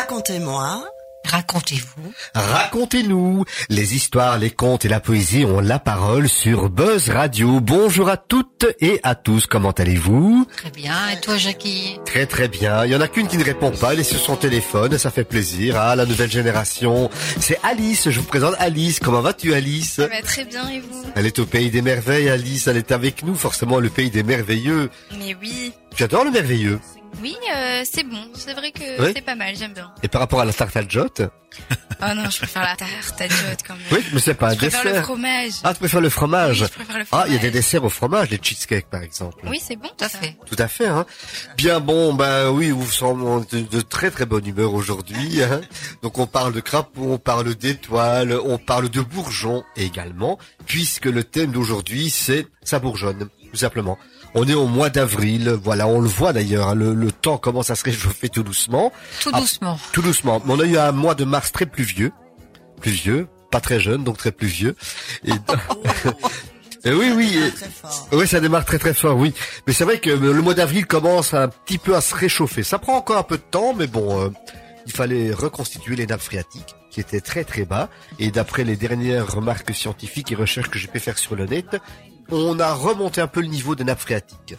Racontez-moi. Racontez-vous. Racontez-nous. Les histoires, les contes et la poésie ont la parole sur Buzz Radio. Bonjour à toutes et à tous. Comment allez-vous? Très bien. Et toi, Jackie? Très très bien. Il y en a qu'une qui ne répond pas. Elle est sur son téléphone. Ça fait plaisir. Ah, la nouvelle génération. C'est Alice. Je vous présente Alice. Comment vas-tu, Alice? Ça va très bien et vous? Elle est au pays des merveilles, Alice. Elle est avec nous. Forcément, le pays des merveilleux. Mais oui. Tu adores le merveilleux? Oui, euh, c'est bon. C'est vrai que Oui. c'est pas mal, j'aime bien. Et par rapport à la tarte à jotte Oh non, je préfère la tarte à jotte quand même. Oui, mais c'est pas un je préfère le dessert. fromage. Ah, tu préfères le fromage Oui, je préfère le Ah, il y a des fromage. desserts au fromage, les cheesecakes par exemple. Oui, c'est bon. Tout à fait. Tout à fait. Hein. Bien bon, ben oui, vous semblez de, de très très bonne humeur aujourd'hui. Hein. Donc on parle de crapaud, on parle d'étoiles, on parle de bourgeons également, puisque le thème d'aujourd'hui c'est ça bourgeonne, tout simplement. On est au mois d'avril, voilà, on le voit d'ailleurs, hein, le, le temps commence à se réchauffer tout doucement, Tout Ah. doucement. tout doucement. Mais on a eu un mois de mars très pluvieux, pluvieux, pas très jeune, donc très pluvieux. Et, Et oui, oui. et- Très fort. oui, ça démarre très très fort, oui. Mais c'est vrai que le mois d'avril commence un petit peu à se réchauffer. Ça prend encore un peu de temps, mais bon, euh, il fallait reconstituer les nappes phréatiques qui étaient très très bas. Et d'après les dernières remarques scientifiques et recherches que j'ai pu faire sur le net, on a remonté un peu le niveau des nappes phréatiques.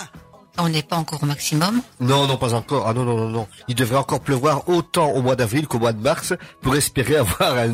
On n'est pas encore au maximum. Non, non, pas encore. Ah non, non, non, non. Il devrait encore pleuvoir autant au mois d'avril qu'au mois de mars pour espérer avoir un,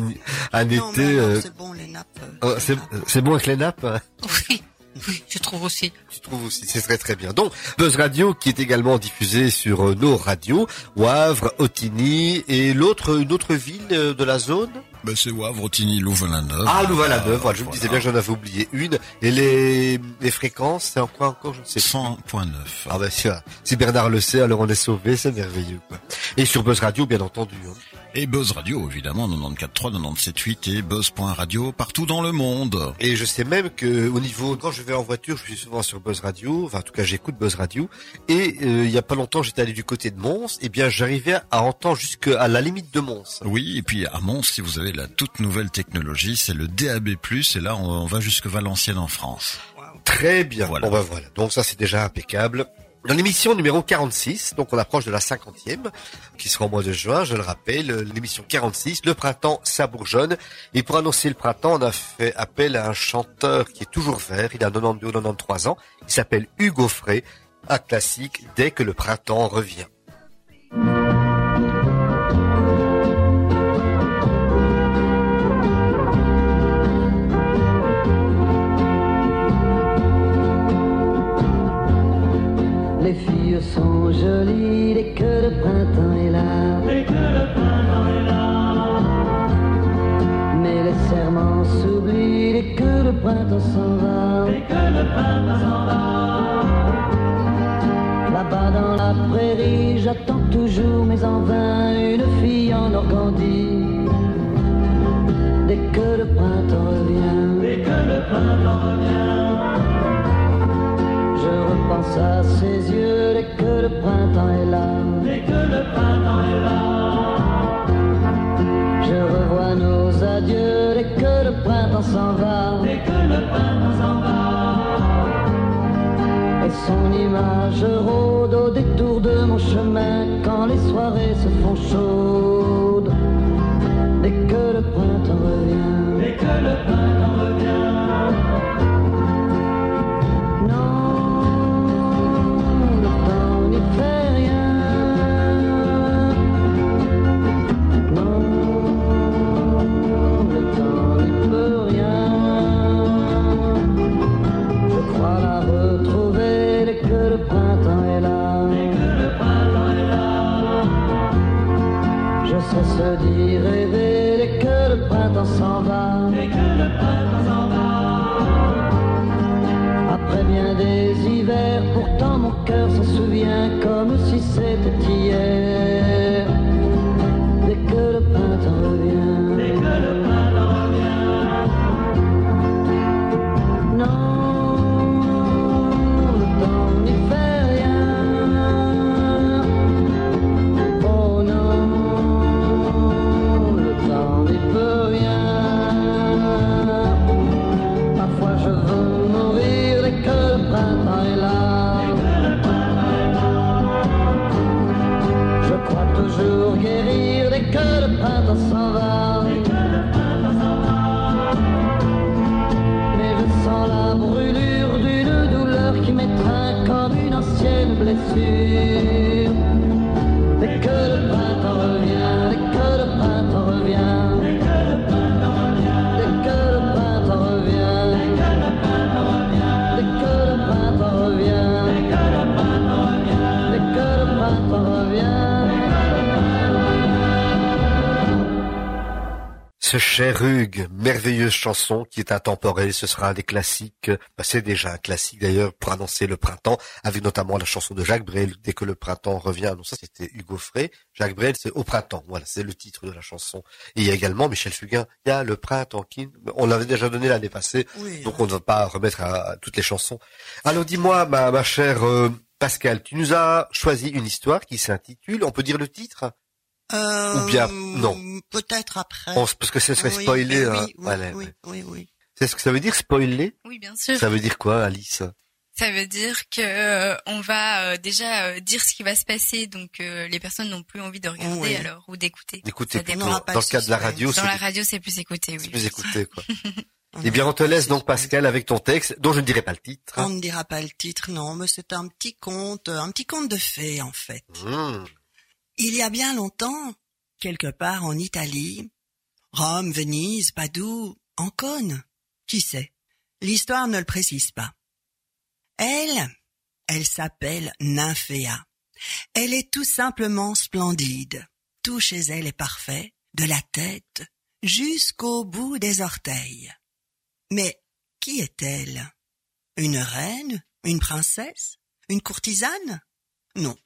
un Non, été... euh, c'est bon les nappes. euh. euh, c'est c'est bon avec les nappes hein Oui, oui, je trouve aussi. Tu trouves aussi, c'est très très bien. Donc, Buzz Radio qui est également diffusé sur euh, nos radios, Wavre, Otigny et l'autre, une autre ville de la zone. Ben, c'est Wavre, Otigny, Louvain-la-Neuve. Ah, Louvain-la-Neuve, voilà, je me disais bien que j'en avais oublié une. Et les, les fréquences, c'est en quoi encore, je ne sais pas. 100.9. Ah ben si, si Bernard le sait, alors on est sauvé, c'est merveilleux. Quoi. Et sur Buzz Radio, bien entendu. hein. Et Buzz Radio, évidemment, 94.3, 97.8 et Buzz.radio partout dans le monde. Et je sais même que au niveau, quand je vais en voiture, je suis souvent sur Buzz Radio, enfin en tout cas j'écoute Buzz Radio. Et euh, il y a pas longtemps, j'étais allé du côté de Mons, et bien j'arrivais à entendre jusqu'à la limite de Mons. Oui, et puis à Mons, si vous avez la toute nouvelle technologie, c'est le DAB+, et là, on, va jusque Valenciennes en France. Très bien. Voilà. Bon ben voilà. Donc ça c'est déjà impeccable. Dans l'émission numéro 46, donc on approche de la cinquantième, qui sera au mois de juin, je le rappelle, euh, l'émission 46, le printemps, ça bourgeonne. Et pour annoncer le printemps, on a fait appel à un chanteur qui est toujours vert, il a 92 93 ans, il s'appelle Hugo Frey, un classique dès que le printemps revient. Les filles sont jolies dès que le printemps est là. Mais les serments s'oublient dès que le printemps s'en va. Là-bas dans la prairie, j'attends toujours, mais en vain, une fille en Normandie. Dès que le printemps revient. Je repense à ses yeux dès que le printemps est là. Je revois nos adieux dès que le printemps s'en va. Et son image rôde you. Cher Hugues, merveilleuse chanson qui est intemporelle, ce sera un des classiques, bah, c'est déjà un classique d'ailleurs pour annoncer le printemps, avec notamment la chanson de Jacques Brel, dès que le printemps revient, non ça c'était Hugo Frey, Jacques Brel c'est au printemps, voilà c'est le titre de la chanson. Et il y a également Michel Fugain, il y a le printemps qui, on l'avait déjà donné l'année passée, Oui. donc on ne va pas remettre à, à toutes les chansons. Alors dis-moi ma, ma chère euh, Pascal, tu nous as choisi une histoire qui s'intitule, on peut dire le titre? Ou bien, non. Peut-être après. On- Parce que ce serait Oui, spoiler. eh hein. oui, oui, Voilà, oui, ouais. oui, oui. C'est ce que ça veut dire spoiler? Oui, bien sûr. Ça veut dire quoi, Alice? Ça veut dire que euh, on va euh, déjà euh, dire ce qui va se passer, donc euh, les personnes n'ont plus envie de regarder Oui. alors ou d'écouter. Plutôt, pas dans le cas de la radio, Dans c'est la radio, c'est plus écouté, oui. c'est plus écouté, quoi. Eh bien, on te laisse donc. Pascal, avec ton texte, dont je ne dirai pas le titre. On ne dira pas le titre, non, mais c'est un petit conte, un petit conte de fées, en fait. Mmh. Il y a bien longtemps, quelque part en Italie, Rome, Venise, Padoue, Ancône, qui sait? L'histoire ne le précise pas. Elle, elle s'appelle Nymphéa. Elle est tout simplement splendide. Tout chez elle est parfait, de la tête jusqu'au bout des orteils. Mais qui est-elle? Une reine? Une princesse? Une courtisane? Non,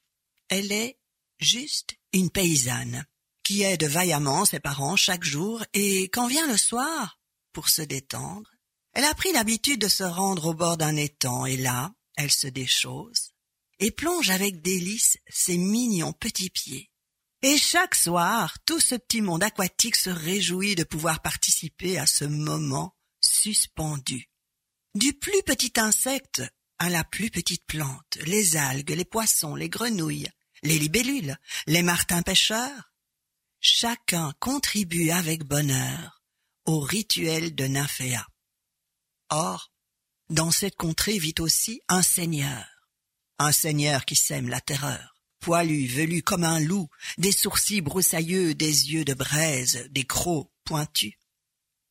elle est juste une paysanne qui aide vaillamment ses parents chaque jour et quand vient le soir, pour se détendre, elle a pris l'habitude de se rendre au bord d'un étang et là, elle se déchausse et plonge avec délice ses mignons petits pieds. Et chaque soir, tout ce petit monde aquatique se réjouit de pouvoir participer à ce moment suspendu. Du plus petit insecte à la plus petite plante, les algues, les poissons, les grenouilles, les libellules, les martins pêcheurs, chacun contribue avec bonheur au rituel de Nymphéa. Or, dans cette contrée vit aussi un seigneur, un seigneur qui sème la terreur, poilu, velu comme un loup, des sourcils broussailleux, des yeux de braise, des crocs pointus.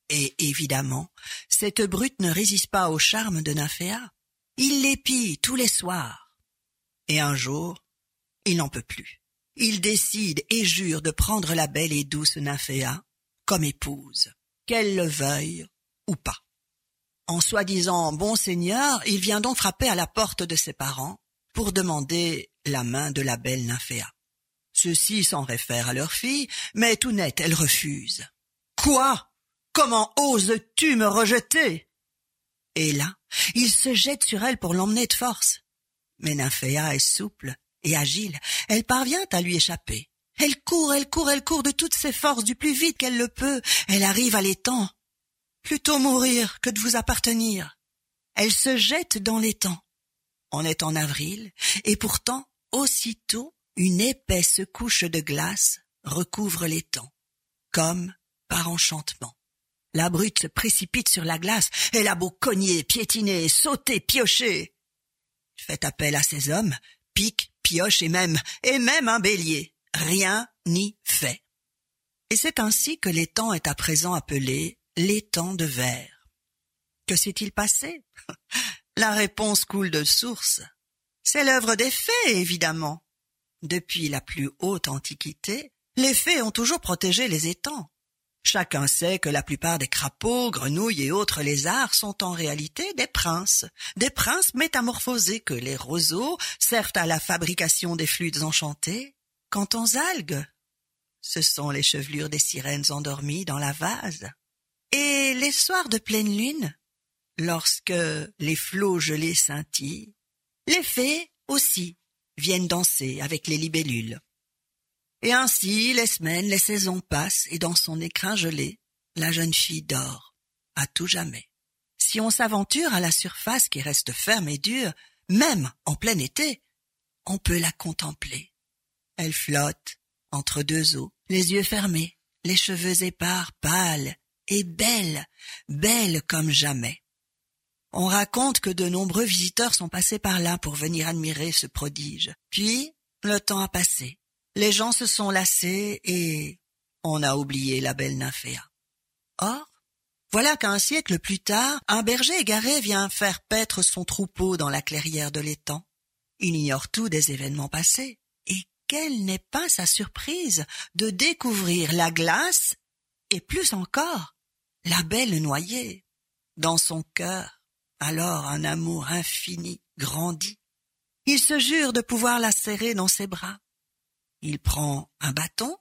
Et évidemment, cette brute ne résiste pas au charme de Nymphéa. Il l'épie tous les soirs. Et un jour, il n'en peut plus. Il décide et jure de prendre la belle et douce Nymphéa comme épouse, qu'elle le veuille ou pas. En soi-disant bon seigneur, il vient donc frapper à la porte de ses parents pour demander la main de la belle Nymphéa. Ceux-ci s'en réfèrent à leur fille, mais tout net, elle refuse. Quoi? Comment oses-tu me rejeter? Et là, il se jette sur elle pour l'emmener de force. Mais Nymphéa est souple et agile, elle parvient à lui échapper. Elle court, elle court, elle court de toutes ses forces du plus vite qu'elle le peut. Elle arrive à l'étang. Plutôt mourir que de vous appartenir. Elle se jette dans l'étang. On est en avril, et pourtant, aussitôt, une épaisse couche de glace recouvre l'étang, comme par enchantement. La brute se précipite sur la glace, elle a beau cogner, piétiner, sauter, piocher. Fait appel à ses hommes, pique, pioche et même, et même un bélier. Rien n'y fait. Et c'est ainsi que l'étang est à présent appelé l'étang de verre. Que s'est-il passé? La réponse coule de source. C'est l'œuvre des fées, évidemment. Depuis la plus haute antiquité, les fées ont toujours protégé les étangs. Chacun sait que la plupart des crapauds, grenouilles et autres lézards sont en réalité des princes, des princes métamorphosés que les roseaux servent à la fabrication des flûtes enchantées. Quant aux algues, ce sont les chevelures des sirènes endormies dans la vase. Et les soirs de pleine lune, lorsque les flots gelés scintillent, les fées aussi viennent danser avec les libellules. Et ainsi les semaines, les saisons passent, et dans son écrin gelé, la jeune fille dort, à tout jamais. Si on s'aventure à la surface qui reste ferme et dure, même en plein été, on peut la contempler. Elle flotte entre deux eaux, les yeux fermés, les cheveux épars, pâles et belle, belle comme jamais. On raconte que de nombreux visiteurs sont passés par là pour venir admirer ce prodige. Puis, le temps a passé. Les gens se sont lassés et on a oublié la belle nymphéa. Or, voilà qu'un siècle plus tard, un berger égaré vient faire paître son troupeau dans la clairière de l'étang. Il ignore tout des événements passés. Et quelle n'est pas sa surprise de découvrir la glace et plus encore la belle noyée. Dans son cœur, alors un amour infini grandit. Il se jure de pouvoir la serrer dans ses bras. Il prend un bâton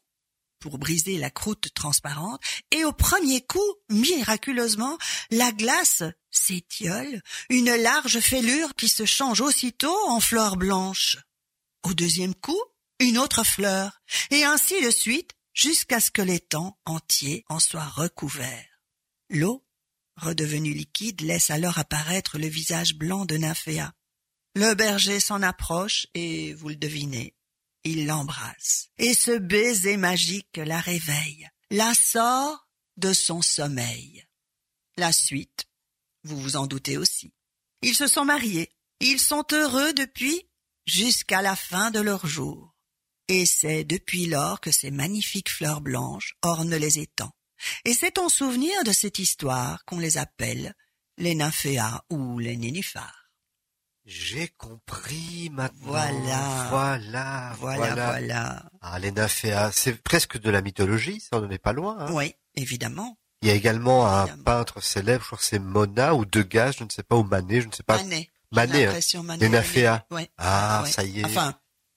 pour briser la croûte transparente, et au premier coup, miraculeusement, la glace s'étiole, une large fêlure qui se change aussitôt en fleur blanche. Au deuxième coup, une autre fleur, et ainsi de suite, jusqu'à ce que l'étang entier en soit recouvert. L'eau, redevenue liquide, laisse alors apparaître le visage blanc de Nymphéa. Le berger s'en approche et, vous le devinez, il l'embrasse. Et ce baiser magique la réveille, la sort de son sommeil. La suite, vous vous en doutez aussi. Ils se sont mariés. Ils sont heureux depuis jusqu'à la fin de leur jour. Et c'est depuis lors que ces magnifiques fleurs blanches ornent les étangs. Et c'est en souvenir de cette histoire qu'on les appelle les nymphéas ou les nénuphars. J'ai compris maintenant. Voilà. Voilà. Voilà, voilà. Ah, les nymphéas, c'est presque de la mythologie, ça on n'en est pas loin. hein. Oui, évidemment. Il y a également un peintre célèbre, je crois que c'est Mona ou Degas, je ne sais pas, ou Manet, je ne sais pas. Manet. Manet, hein. Manet. Ouais. Ah, ouais. ça y est. Enfin,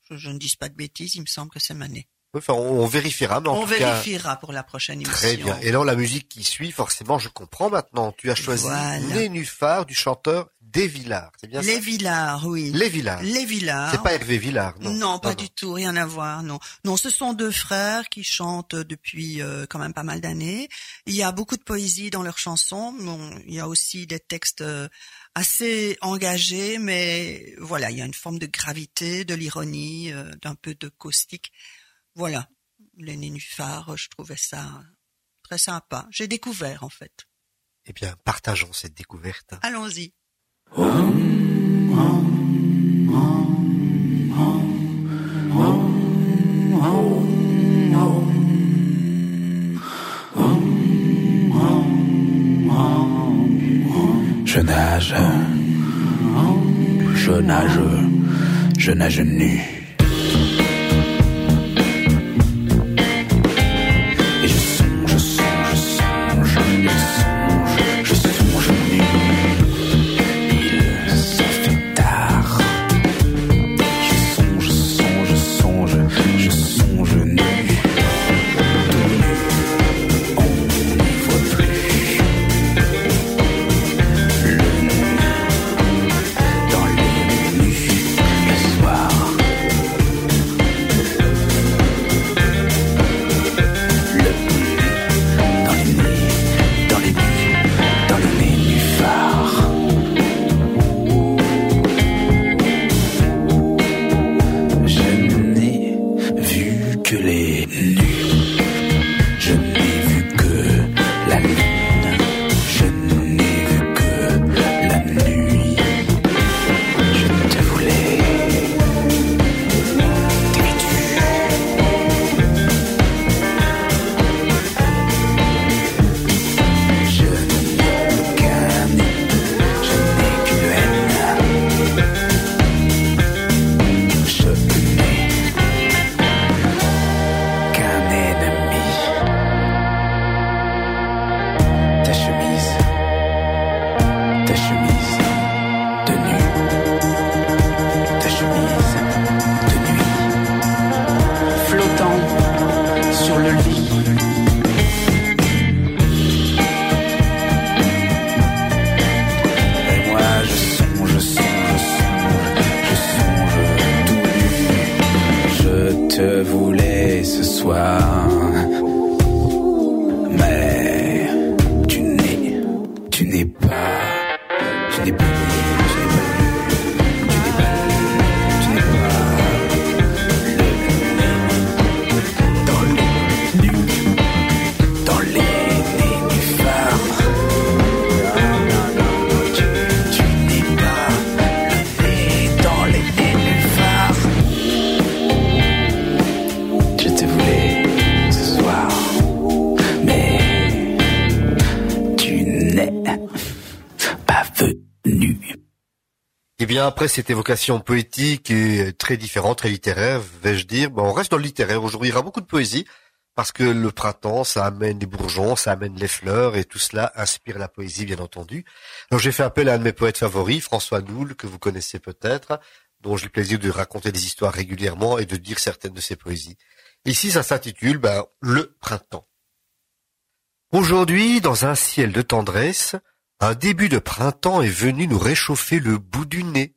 je, je ne dis pas de bêtises, il me semble que c'est Manet. Enfin, on, on vérifiera, mais en On tout cas, vérifiera pour la prochaine émission. très bien. Et alors la musique qui suit, forcément, je comprends maintenant. Tu as choisi Voilà. Nénuphar du chanteur Des Villars, c'est bien Les ça? Villars, oui. Les Villars. Les Villars. C'est pas Hervé Villars, non. Non, pas du tout, rien à voir, non. Non, ce sont deux frères qui chantent depuis euh, quand même pas mal d'années. Il y a beaucoup de poésie dans leurs chansons. Bon, il y a aussi des textes euh, assez engagés, mais voilà, il y a une forme de gravité, de l'ironie, euh, d'un peu de caustique. Voilà, les nénuphars, je trouvais ça très sympa. J'ai découvert en fait. Eh bien, partageons cette découverte. Allons-y. Je nage, je nage, je nage nu. Après cette évocation poétique et très différente, très littéraire, vais-je dire, ben, on reste dans le littéraire. Aujourd'hui, il y aura beaucoup de poésie, parce que le printemps, ça amène les bourgeons, ça amène les fleurs, et tout cela inspire la poésie, bien entendu. Alors j'ai fait appel à un de mes poètes favoris, François Noul, que vous connaissez peut-être, dont j'ai le plaisir de raconter des histoires régulièrement et de dire certaines de ses poésies. Ici, ça s'intitule ben, Le printemps. Aujourd'hui, dans un ciel de tendresse, un début de printemps est venu nous réchauffer le bout du nez.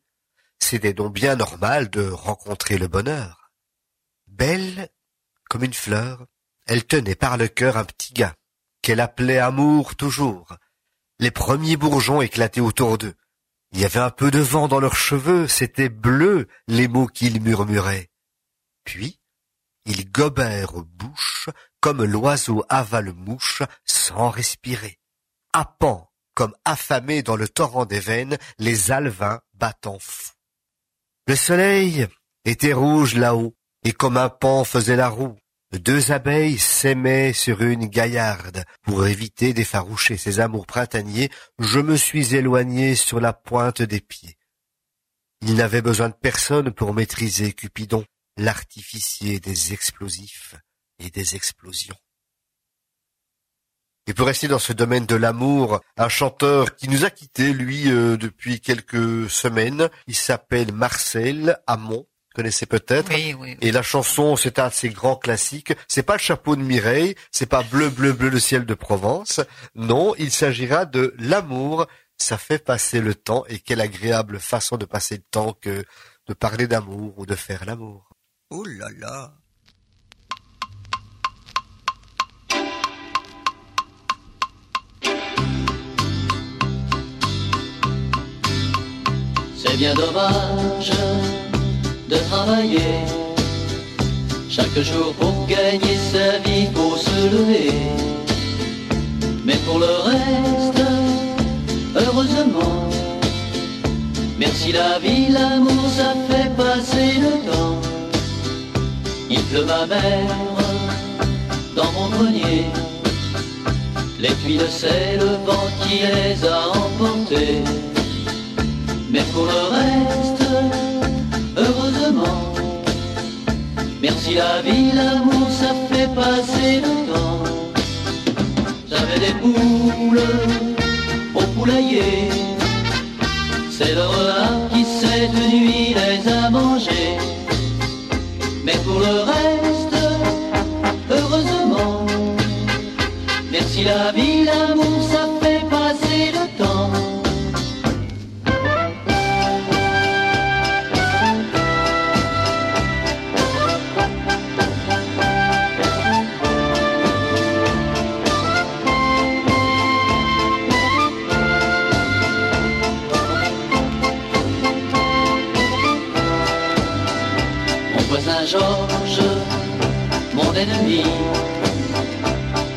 C'était donc bien normal de rencontrer le bonheur. Belle comme une fleur, elle tenait par le cœur un petit gars, qu'elle appelait amour toujours. Les premiers bourgeons éclataient autour d'eux. Il y avait un peu de vent dans leurs cheveux, c'était bleu les mots qu'ils murmuraient. Puis, ils gobèrent bouche comme l'oiseau avale mouche sans respirer, comme affamé dans le torrent des veines les alevins battant fou. Le soleil était rouge là-haut, et comme un pan faisait la roue, deux abeilles s'aimaient sur une gaillarde. Pour éviter d'effaroucher ces amours printaniers, je me suis éloigné sur la pointe des pieds. Il n'avait besoin de personne pour maîtriser Cupidon, l'artificier des explosifs et des explosions. Et pour rester dans ce domaine de l'amour, un chanteur qui nous a quittés, lui, euh, depuis quelques semaines, il s'appelle Marcel Amont, connaissez peut-être. Oui, oui, oui. Et la chanson, c'est un de ses grands classiques. C'est pas le chapeau de Mireille, c'est pas bleu, bleu, bleu le ciel de Provence. Non, il s'agira de l'amour. Ça fait passer le temps et quelle agréable façon de passer le temps que de parler d'amour ou de faire l'amour. Oh là là. Bien dommage de travailler chaque jour pour gagner sa vie, pour se lever. Mais pour le reste, heureusement, merci la vie, l'amour, ça fait passer le temps. Il pleut ma mère dans mon grenier. Les tuiles, c'est le vent qui les a emportées. Mais pour le reste, heureusement, merci la vie, l'amour, ça fait passer le temps. J'avais des poules au poulailler, c'est le renard qui cette nuit les a mangées. Mais pour le reste, heureusement, merci la vie, l'amour, ça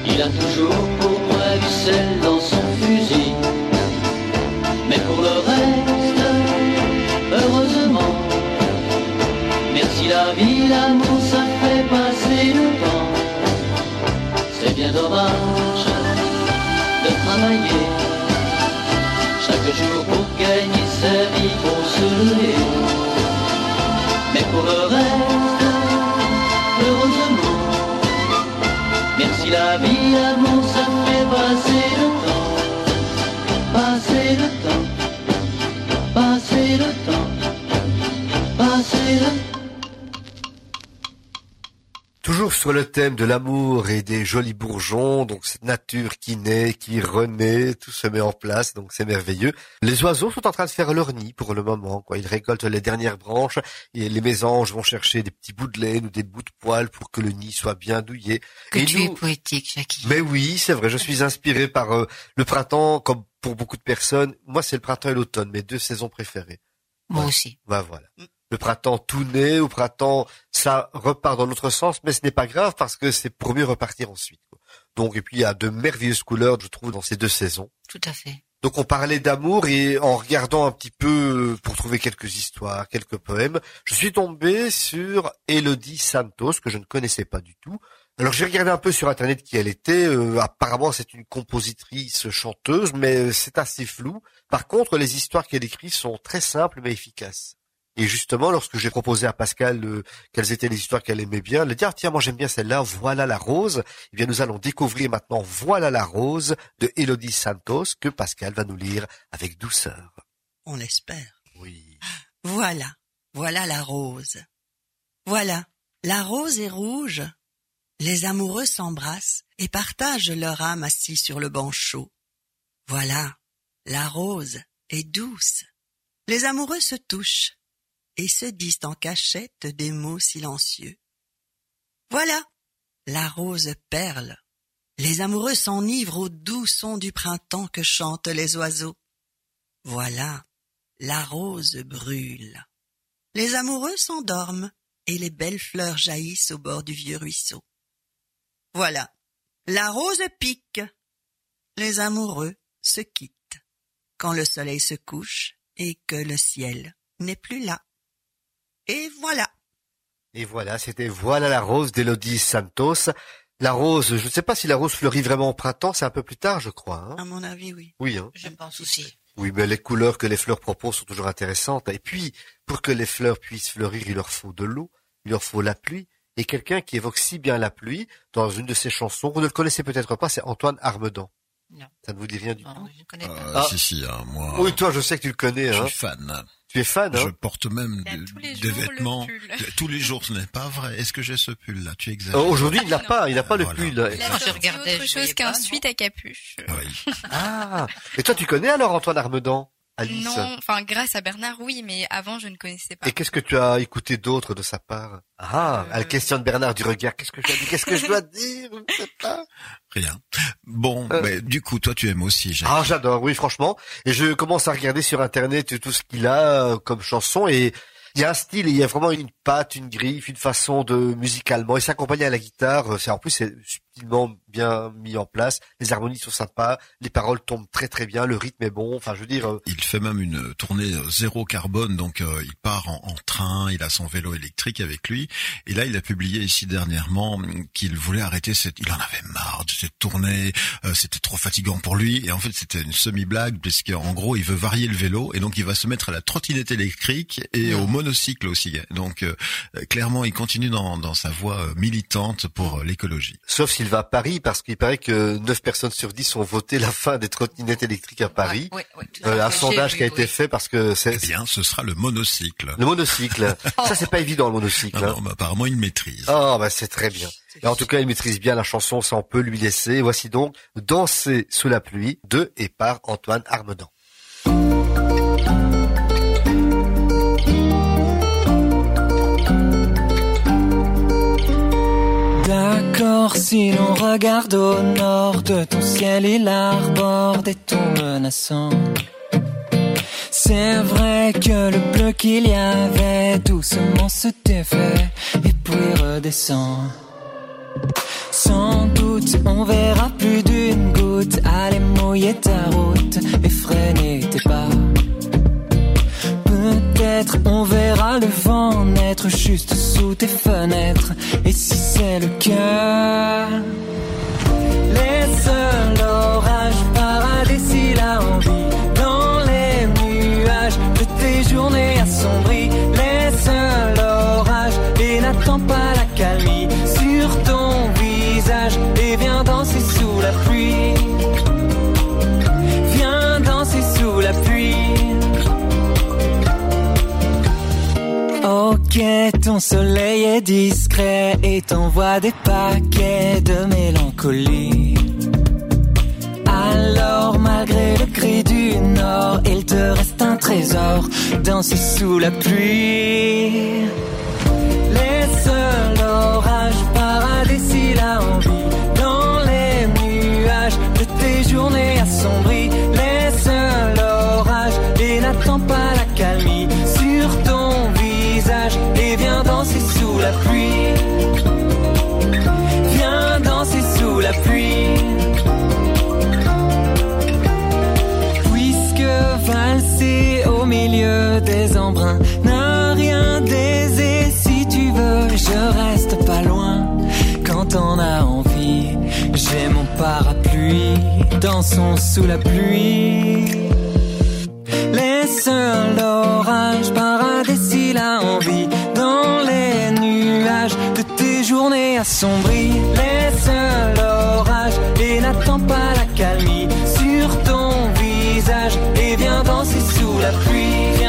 il a toujours pour moi du sel dans son fusil. Mais pour le reste, heureusement, merci la vie, l'amour, ça fait passer le temps. C'est bien dommage de travailler chaque jour pour gagner sa vie, pour se lever. Mais pour le reste, la l'amour, ça fait passer le temps, passer le temps, passer le temps, passer le temps. Toujours sur le thème de l'amour et des jolis bourgeons, donc cette nature qui naît, qui renaît, tout se met en place, donc c'est merveilleux. Les oiseaux sont en train de faire leur nid pour le moment, quoi. Ils récoltent les dernières branches et les mésanges vont chercher des petits bouts de laine ou des bouts de poils pour que le nid soit bien douillé. Que et tu nous- es poétique, Jackie. Mais oui, c'est vrai, je suis inspiré par euh, le printemps, comme pour beaucoup de personnes. Moi, c'est le printemps et l'automne, mes deux saisons préférées. Moi Ouais. aussi. Bah voilà. Le printemps tout naît, au printemps ça repart dans l'autre sens, mais ce n'est pas grave parce que c'est pour mieux repartir ensuite. quoi. Donc et puis il y a de merveilleuses couleurs, je trouve, dans ces deux saisons. Tout à fait. Donc on parlait d'amour et en regardant un petit peu euh, pour trouver quelques histoires, quelques poèmes, je suis tombé sur Elodie Santos que je ne connaissais pas du tout. Alors j'ai regardé un peu sur internet qui elle était. Euh, apparemment c'est une compositrice chanteuse, mais euh, c'est assez flou. Par contre les histoires qu'elle écrit sont très simples mais efficaces. Et justement lorsque j'ai proposé à Pascal euh, quelles étaient les histoires qu'elle aimait bien, elle a dit ah, tiens moi j'aime bien celle-là. Voilà la rose. Eh bien nous allons découvrir maintenant Voilà la rose de Elodie Santos que Pascal va nous lire avec douceur. On l'espère. Oui. Voilà, voilà la rose. Voilà, la rose est rouge. Les amoureux s'embrassent et partagent leur âme assis sur le banc chaud. Voilà, la rose est douce. Les amoureux se touchent et se disent en cachette des mots silencieux. Voilà, la rose perle. Les amoureux s'enivrent au doux son du printemps que chantent les oiseaux. Voilà, la rose brûle. Les amoureux s'endorment et les belles fleurs jaillissent au bord du vieux ruisseau. Voilà, la rose pique. Les amoureux se quittent quand le soleil se couche et que le ciel n'est plus là. Et voilà. Et voilà, c'était Voilà la rose d'Elodie Santos. La rose, je ne sais pas si la rose fleurit vraiment au printemps, c'est un peu plus tard, je crois. Hein À mon avis, oui. oui, hein. Je pense aussi. Oui, mais les couleurs que les fleurs proposent sont toujours intéressantes. Et puis, pour que les fleurs puissent fleurir, il leur faut de l'eau, il leur faut la pluie. Et quelqu'un qui évoque si bien la pluie dans une de ses chansons, vous ne le connaissez peut-être pas, c'est Antoine Armedan. Non. Ça ne vous dit rien du Non, tout je ne connais pas. Euh, Ah. Si, si, hein, moi, Oui, toi, je sais que tu le connais. je Hein. suis fan. Tu es fan, Je hein porte même de- tous les des vêtements. pull. Tous les jours, ce n'est pas vrai. Est-ce que j'ai ce pull-là? Tu exagères. Euh, Aujourd'hui, il n'a pas, il n'a pas le Voilà. pull. Il a Quand je regardais, autre je chose qu'un suite à capuche. Oui. Ah Et toi, tu connais alors Antoine Armedan, Alice? Non, enfin grâce à Bernard, oui, mais avant je ne connaissais pas. Et qu'est-ce que tu as écouté d'autre de sa part? Ah, Euh. à la question de Bernard du regard, qu'est-ce que je dois dire? Qu'est-ce que je dois dire? Je ne sais pas. Rien. Bon, Euh. mais du coup, toi, tu aimes aussi, Jacques. Ah, j'adore, oui, franchement. Et je commence à regarder sur Internet tout ce qu'il a euh, comme chanson et il y a un style, il y a vraiment une patte, une griffe, une façon de musicalement. Et s'accompagner à la guitare, c'est en plus c'est bien mis en place. Les harmonies sont sympas, les paroles tombent très très bien, le rythme est bon. Enfin, je veux dire, euh, Il fait même une tournée zéro carbone, donc euh, il part en, en train, il a son vélo électrique avec lui. Et là, il a publié ici dernièrement qu'il voulait arrêter cette... Il en avait marre de cette tournée, euh, c'était trop fatigant pour lui. Et en fait, c'était une semi-blague, puisqu'en gros, il veut varier le vélo, et donc il va se mettre à la trottinette électrique et au monocycle aussi. Donc, euh, clairement, il continue dans, dans sa voie militante pour euh, l'écologie. sauf s'il va à Paris, parce qu'il paraît que 9 personnes sur 10 ont voté la fin des trottinettes électriques à Paris. Euh, fait. un sondage qui a été fait parce que c'est Eh bien, ce sera le monocycle. le monocycle. Ça, c'est pas évident, le monocycle. Ah hein. non, bah, apparemment, il maîtrise. Ah, bah, c'est très bien. Et en tout cas, il maîtrise bien la chanson, ça on peut lui laisser. Voici donc Danser sous la pluie de et par Antoine Armedan. Si l'on regarde au nord de ton ciel, il arbore des tons menaçants. C'est vrai que le bleu qu'il y avait doucement se défait et puis redescend. Sans doute, on verra plus d'une goutte aller mouiller ta route et freiner tes pas. On verra le vent naître juste sous tes fenêtres. Et si c'est le cas, laisse l'orage parader s'il envie. Ton soleil est discret et t'envoie des paquets de mélancolie. Alors, malgré le cri du nord, il te reste un trésor, danser sous la pluie. Laisse l'orage parader s'il a envie. Dans les nuages de tes journées assombries, laisse l'orage et n'attends pas la dansons sous la pluie. Laisse l'orage paradis la envie dans les nuages de tes journées assombries. Laisse l'orage et n'attends pas la calmie sur ton visage et viens danser sous la pluie.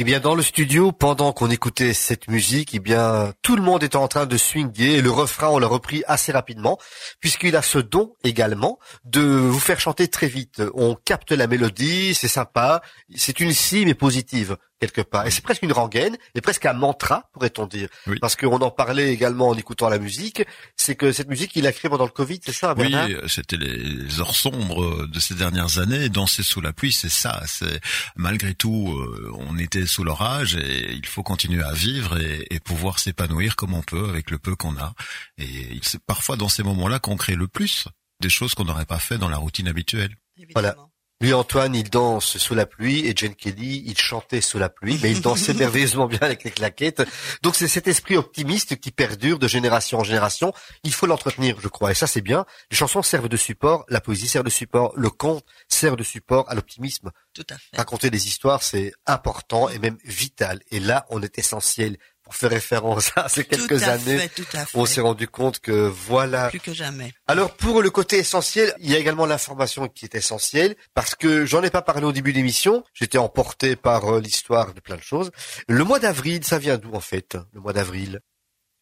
Eh bien, dans le studio, pendant qu'on écoutait cette musique, eh bien, tout le monde était en train de swinguer et le refrain, on l'a repris assez rapidement, puisqu'il a ce don également de vous faire chanter très vite. On capte la mélodie, c'est sympa, c'est une scie mais positive quelque part. Et c'est presque une rengaine et presque un mantra, pourrait-on dire. Oui. Parce qu'on en parlait également en écoutant la musique. C'est que cette musique, il a créée pendant le Covid, c'est ça, Oui, c'était les heures sombres de ces dernières années. Danser sous la pluie, c'est ça. C'est malgré tout, euh, on était sous l'orage et il faut continuer à vivre et, et pouvoir s'épanouir comme on peut avec le peu qu'on a. Et c'est parfois dans ces moments-là qu'on crée le plus des choses qu'on n'aurait pas fait dans la routine habituelle. Voilà. Lui, Antoine, il danse sous la pluie et Jen Kelly, il chantait sous la pluie, mais il dansait merveilleusement bien avec les claquettes. Donc c'est cet esprit optimiste qui perdure de génération en génération. Il faut l'entretenir, je crois, et ça c'est bien. Les chansons servent de support, la poésie sert de support, le conte sert de support à l'optimisme. Tout à fait. Raconter des histoires, c'est important et même vital. Et là, on est essentiel. Pour faire référence à ces quelques tout à années, fait, tout à fait. on s'est rendu compte que voilà, Plus que jamais. alors pour le côté essentiel, il y a également l'information qui est essentielle parce que j'en ai pas parlé au début de l'émission. J'étais emporté par euh, l'histoire de plein de choses. Le mois d'avril, ça vient d'où en fait Le mois d'avril?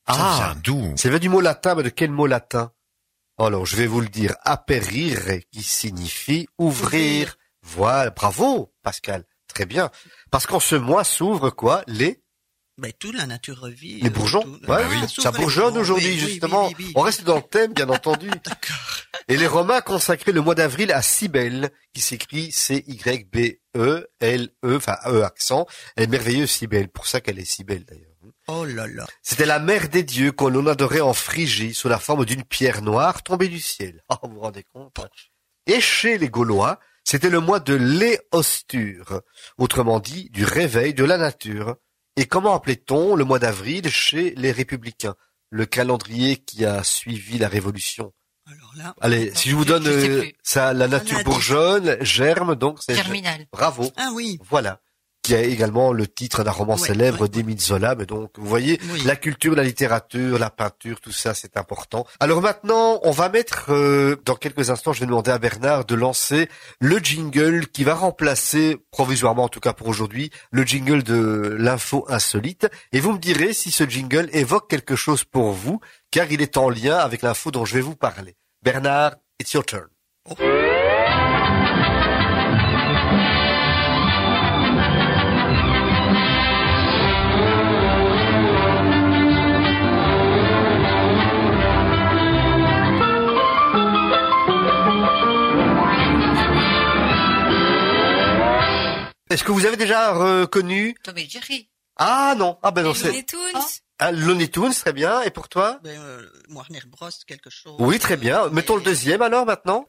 Ça Ah, vient d'où? Ça vient du mot latin, mais de quel mot latin? Alors je vais vous le dire. Aperire, qui signifie ouvrir. Voilà, bravo Pascal, très bien. Parce qu'en ce mois s'ouvrent quoi? Les Ben, tout la nature revit. les euh, bourgeons. tout- Ouais, Ah, oui, s'ouvre ça bourgeonne aujourd'hui Oui, justement. oui. On reste dans le thème, bien entendu. D'accord. Et les Romains consacraient le mois d'avril à Cybèle, qui s'écrit C-Y-B-E-L-E, enfin E accent. Elle est merveilleuse, Cybèle, pour ça qu'elle est si belle d'ailleurs. Oh là là. C'était la mère des dieux qu'on l'on adorait en Phrygie sous la forme d'une pierre noire tombée du ciel. Oh, vous vous rendez compte? Et chez les Gaulois, c'était le mois de l'éosture, autrement dit du réveil de la nature. Et comment appelait-on le mois d'avril chez les républicains? Le calendrier qui a suivi la Révolution. Alors là. Allez, si je vous donne je euh, ça, la nature bourgeonne, germe, donc c'est Germinal. bravo. Ah oui. Voilà. Qui a également le titre d'un roman Ouais, célèbre ouais, d'Émile Zola. Mais donc, vous voyez, Oui. la culture, la littérature, la peinture, tout ça, c'est important. Alors maintenant, on va mettre, euh, dans quelques instants, je vais demander à Bernard de lancer le jingle qui va remplacer, provisoirement en tout cas pour aujourd'hui, le jingle de l'info insolite. Et vous me direz si ce jingle évoque quelque chose pour vous, car il est en lien avec l'info dont je vais vous parler. Bernard, it's your turn. Est-ce que vous avez déjà reconnu Tom et Jerry. Ah non, ah ben non, Les c'est Looney Tunes. ah, Looney Tunes, très bien. Et pour toi Ben, euh, Warner Bros, quelque chose. Oui, très bien. Euh, Mettons le deuxième alors maintenant.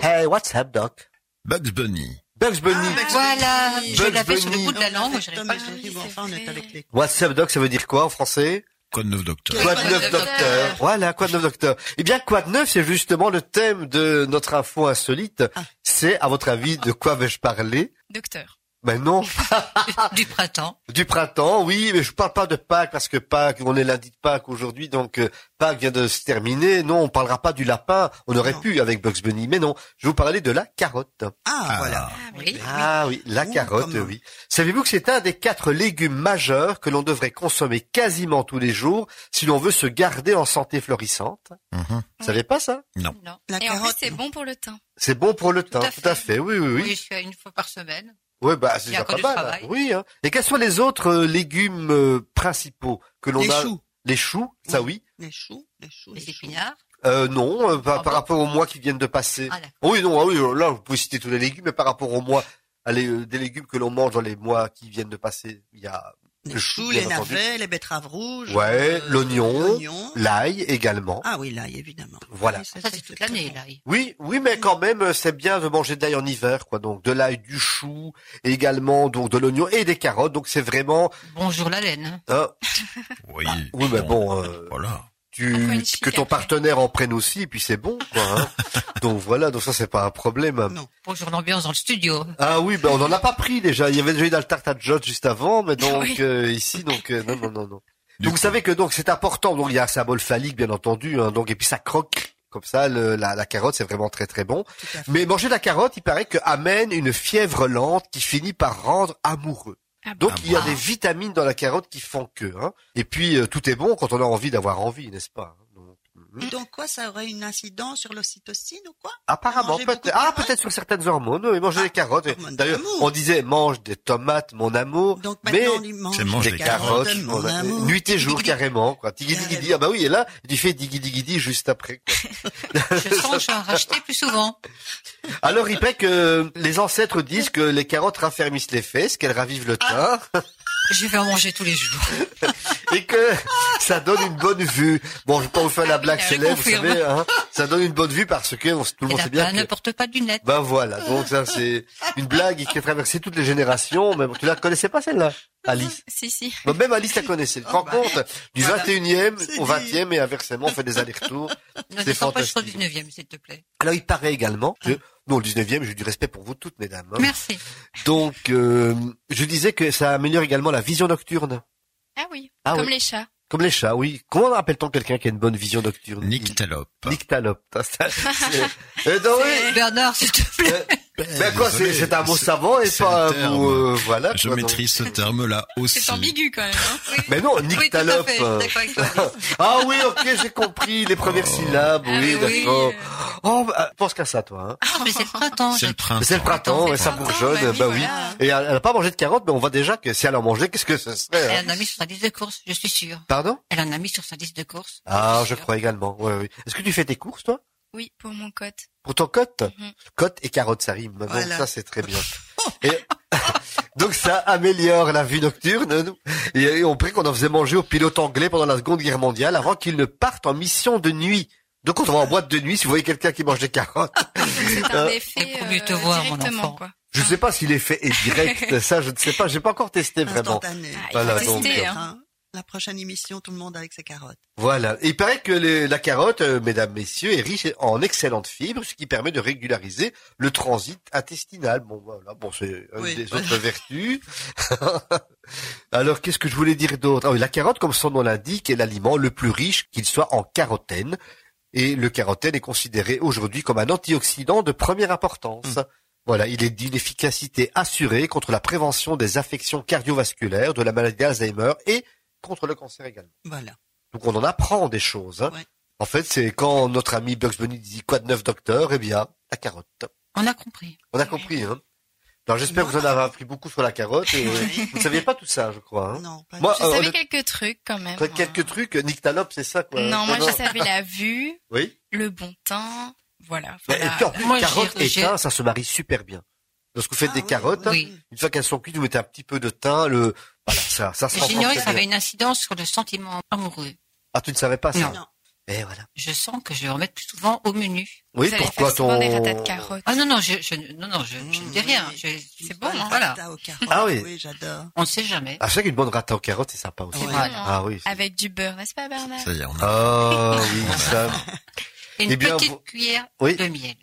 Hey, what's up, Doc? Bugs Bunny. Bugs Bunny. Ah, Bugs Voilà, Bunny. je Bugs l'avais sur le bout de la langue, et pas. Jerry, bon, enfin, on est avec les... What's up, Doc, ça veut dire quoi en français? Quoi de neuf, docteur Quoi de neuf, docteur Voilà, quoi de neuf, docteur Eh bien, quoi de neuf, c'est justement le thème de notre info insolite. Ah. C'est, à votre avis, de quoi vais-je parler Docteur. Ben non, Du printemps. du printemps, oui, mais je parle pas de Pâques parce que Pâques, on est lundi de Pâques aujourd'hui, donc euh, Pâques vient de se terminer. Non, on parlera pas du lapin. On aurait Non. pu avec Bugs Bunny, mais non. Je vais vous parler de la carotte. Ah, voilà. Oui. Ah oui, la Ouh, carotte, comment oui. Savez-vous que c'est un des quatre légumes majeurs que l'on devrait consommer quasiment tous les jours si l'on veut se garder en santé florissante? Mhm. Vous savez pas ça? Non. La Et en plus, carotte. c'est bon pour le teint. C'est bon pour le teint, à tout à fait. fait. Oui, oui, oui. Oui, je suis à une fois par semaine. Ouais, bah c'est déjà pas mal. travail. Oui. Hein. Et quels sont les autres euh, légumes euh, principaux que l'on Les a choux. Les choux, ça oui. Les choux, les choux, Les choux. épinards. Euh, non, euh, par, Ah par rapport aux mois qui viennent de passer. Ah, oui, non, ah oui, là, vous pouvez citer tous les légumes, mais par rapport aux mois, allez, euh, des légumes que l'on mange dans les mois qui viennent de passer, il y a Les le choux, chou, les navets, les betteraves rouges. Ouais, euh, l'oignon. l'oignon. l'ail également. Ah oui, l'ail, évidemment. Voilà. Oui, Ça, c'est toute l'année, là. Oui, oui, mais quand même, euh, c'est bien de manger de l'ail en hiver, quoi. Donc, de l'ail, du chou, également, donc, de l'oignon et des carottes. Donc, c'est vraiment, Bonjour la laine. hein, Oui. oui, mais bon, euh, Voilà. Tu, que ton partenaire en prenne aussi, et puis c'est bon, quoi. hein. donc voilà, donc ça, c'est pas un problème. Non. Bonjour l'ambiance dans le studio. Ah oui, ben on en a pas pris déjà. Il y avait déjà eu dans le tarte à juste avant, mais donc Oui. euh, ici, donc euh, non, non, non, non. Du donc vous savez que donc c'est important. Donc il y a un symbole phallique, bien entendu. Hein, donc et puis ça croque comme ça. Le, la, la carotte, c'est vraiment très très bon. Mais manger de la carotte, il paraît que amène une fièvre lente qui finit par rendre amoureux. Ah Donc Ah il y a des vitamines dans la carotte qui font que. Hein. Et puis euh, tout est bon quand on a envie d'avoir envie, n'est-ce pas hein. Donc. Et donc quoi, ça aurait une incidence sur l'ocytocine ou quoi? Apparemment, peut-être. Ah, carottes peut-être sur certaines hormones. Oui, manger Ah, des carottes. hormones D'ailleurs, on disait mange des tomates, mon amour. Donc mais maintenant, on lui mange mange des des carottes, mon amour. nuit et jour carrément, quoi. Digui digui digui. Ah bah oui, et là, tu fais digui digui digui juste après, quoi. Je sens que je vais en racheter plus souvent. Alors, il paraît que les ancêtres disent que les carottes raffermissent les fesses, qu'elles ravivent le teint, Je vais en manger tous les jours. et que ça donne une bonne vue. Bon, je vais pas vous faire la blague célèbre, vous savez, hein. Ça donne une bonne vue parce que on- tout le Et monde la sait bien que... ne porte pas de lunettes. Ben voilà, donc ça c'est une blague qui a traversé toutes les générations, mais tu la connaissais pas celle-là, Alice Si, si. Bon, même Alice la connaissait. Oh, bah, compte Du voilà. 21e C'est au dit. 20e et inversement, on fait des allers-retours. C'est descends pas jusqu'au fantastique. 19e, s'il te plaît. Alors il paraît également que, non, le 19e, j'ai du respect pour vous toutes, mesdames. hein. Merci. Donc, euh, je disais que ça améliore également la vision nocturne. Ah oui. Ah Comme oui. les chats. Comme les chats, oui. Comment appelle-t-on quelqu'un qui a une bonne vision nocturne? Nyctalope. Nyctalope. C'est- Euh, non, oui. Bernard, s'il te plaît. Ben quoi, c'est un mot savant et pas un mot, euh, voilà. Je quoi, maîtrise ce terme-là aussi. C'est ambigu quand même. Hein. Mais non, Oui, nyctalope. fait. euh. Ah oui, ok, j'ai compris les premières Oh. syllabes. Ah oui, oui, d'accord. Oh, bah, pense qu'à ça, toi. Hein. Ah, mais c'est le printemps. C'est le printemps. c'est le printemps, et ça bourgeonne, bah oui, bah oui. voilà. Et elle n'a pas mangé de carottes, mais on voit déjà que si elle en mangeait, qu'est-ce que ce serait hein Elle en a mis sur sa liste de courses, je suis sûre. Pardon? Elle en a mis sur sa liste de courses. Ah, je crois également. Ouais, oui. Est-ce que tu fais tes courses, toi? Oui, pour mon cote. Pour ton cote Mhm. Cote et carottes, ça rime. Ça, c'est très bien. Et- donc ça améliore la vue nocturne. Et, on prie qu'on en faisait manger aux pilotes anglais pendant la Seconde Guerre mondiale avant qu'ils ne partent en mission de nuit. Donc quand on va en boîte de nuit, si vous voyez quelqu'un qui mange des carottes, C'est un Euh, effet mieux te euh, voir, mon directement, enfant. quoi. je ne sais pas si l'effet est direct. ça, je ne sais pas. J'ai pas encore testé vraiment. Ah, il Voilà, faut donc, tester. euh, Hein. La prochaine émission, tout le monde avec ses carottes. Voilà. Il paraît que les- la carotte, euh, mesdames, messieurs, est riche en excellentes fibres, ce qui permet de régulariser le transit intestinal. Bon, voilà. Bon, c'est une Oui. des autres vertus. Alors, qu'est-ce que je voulais dire d'autre? Ah oui, La carotte, comme son nom l'indique, est l'aliment le plus riche qu'il soit en carotène. Et le carotène est considéré aujourd'hui comme un antioxydant de première importance. Voilà, il est d'une efficacité assurée contre la prévention des affections cardiovasculaires, de la maladie d'Alzheimer et contre le cancer également. Voilà. Donc on en apprend des choses. hein. Ouais. En fait, c'est quand notre ami Bugs Bunny dit quoi de neuf docteur, eh bien, la carotte. On a compris. On a compris, hein. Alors j'espère que vous en avez appris beaucoup sur la carotte. Et, vous ne saviez pas tout ça, je crois. Hein. Non, pas Moi, Je euh, savais quelques trucs quand même. Quel- Quelques trucs, nyctalope, c'est ça quoi. Non, moi je savais la vue, Oui. le bon teint, voilà. Et puis en plus, Moi, carotte et thym, ça se marie super bien. Lorsque vous faites Ah des oui, carottes, oui. une fois qu'elles sont cuites, vous mettez un petit peu de thym, le, voilà, ça, ça se Et renforce J'ignorais que ça avait une incidence sur le sentiment amoureux. Ah, tu ne savais pas ça Non. Non. Et voilà. Je sens que je vais remettre plus souvent au menu. Oui, Vous allez pourquoi faire souvent ton... des de carottes. Ah non, non, je, je, non, non, je, je ne dis rien. Oui. Je- C'est bon. Voilà. pasta aux carottes. Ah oui. Oui, j'adore. On ne sait jamais. Ah, c'est vrai qu'une bonne rata aux carottes, c'est sympa aussi. Ouais. Voilà. Ah oui. c'est- Avec du beurre, n'est-ce pas Bernard? Ça y est, on a... Ah oui, ça. Et une Eh bien, petite vous- cuillère Oui. de miel.